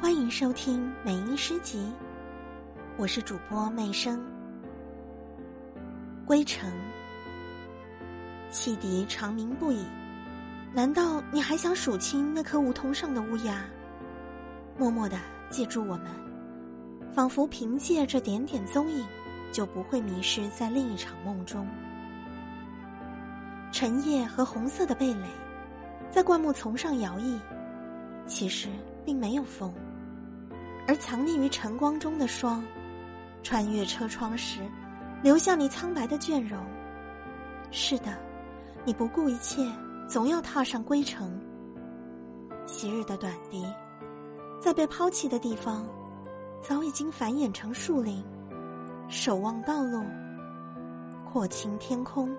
欢迎收听美音诗集，我是主播媚声。归程，汽笛长鸣不已，难道你还想数清那颗梧桐上的乌鸦？默默的记住我们，仿佛凭借这点点踪影，就不会迷失在另一场梦中。晨叶和红色的蓓蕾，在灌木丛上摇曳，其实并没有风。而藏匿于晨光中的霜，穿越车窗时，留下你苍白的倦容。是的，你不顾一切，总要踏上归程。昔日的短笛，在被抛弃的地方，早已经繁衍成树林。守望道路，廓清天空。